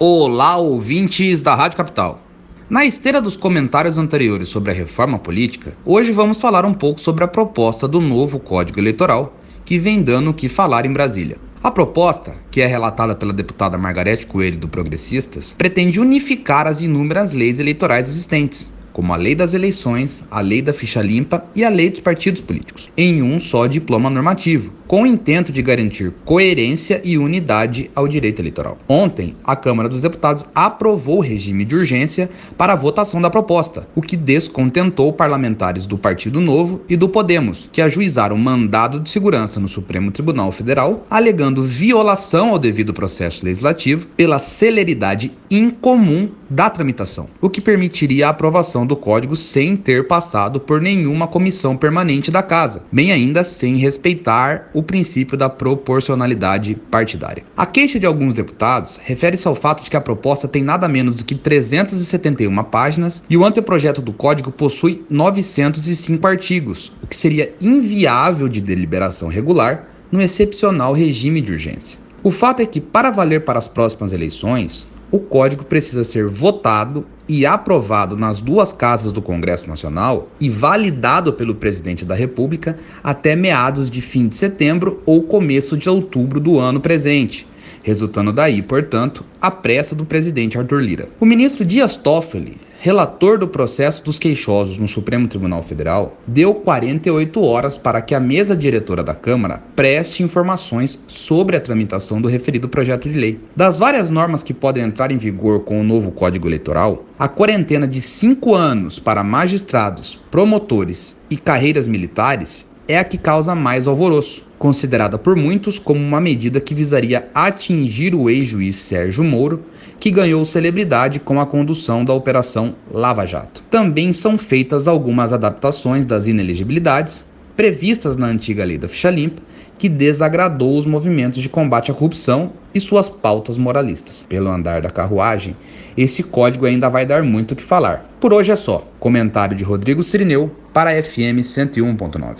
Olá, ouvintes da Rádio Capital. Na esteira dos comentários anteriores sobre a reforma política, hoje vamos falar um pouco sobre a proposta do novo Código Eleitoral, que vem dando o que falar em Brasília. A proposta, que é relatada pela deputada Margarete Coelho do Progressistas, pretende unificar as inúmeras leis eleitorais existentes, como a Lei das Eleições, a Lei da Ficha Limpa e a Lei dos Partidos Políticos, em um só diploma normativo, com o intento de garantir coerência e unidade ao direito eleitoral. Ontem, a Câmara dos Deputados aprovou o regime de urgência para a votação da proposta, o que descontentou parlamentares do Partido Novo e do Podemos, que ajuizaram mandado de segurança no Supremo Tribunal Federal, alegando violação ao devido processo legislativo pela celeridade incomum da tramitação, o que permitiria a aprovação do código sem ter passado por nenhuma comissão permanente da casa, bem ainda sem respeitar o princípio da proporcionalidade partidária. A queixa de alguns deputados refere-se ao fato de que a proposta tem nada menos do que 371 páginas e o anteprojeto do código possui 905 artigos, o que seria inviável de deliberação regular no excepcional regime de urgência. O fato é que, para valer para as próximas eleições, o código precisa ser votado e aprovado nas duas casas do Congresso Nacional e validado pelo presidente da República até meados de fim de setembro ou começo de outubro do ano presente, resultando daí, portanto, a pressa do presidente Arthur Lira. O ministro Dias Toffoli, relator do processo dos queixosos no Supremo Tribunal Federal, deu 48 horas para que a mesa diretora da Câmara preste informações sobre a tramitação do referido projeto de lei. Das várias normas que podem entrar em vigor com o novo Código Eleitoral, a quarentena de cinco anos para magistrados, promotores e carreiras militares é a que causa mais alvoroço considerada por muitos como uma medida que visaria atingir o ex-juiz Sérgio Moro, que ganhou celebridade com a condução da Operação Lava Jato. Também são feitas algumas adaptações das inelegibilidades previstas na antiga lei da ficha limpa, que desagradou os movimentos de combate à corrupção e suas pautas moralistas. Pelo andar da carruagem, esse código ainda vai dar muito o que falar. Por hoje é só. Comentário de Rodrigo Sirineu para FM 101.9.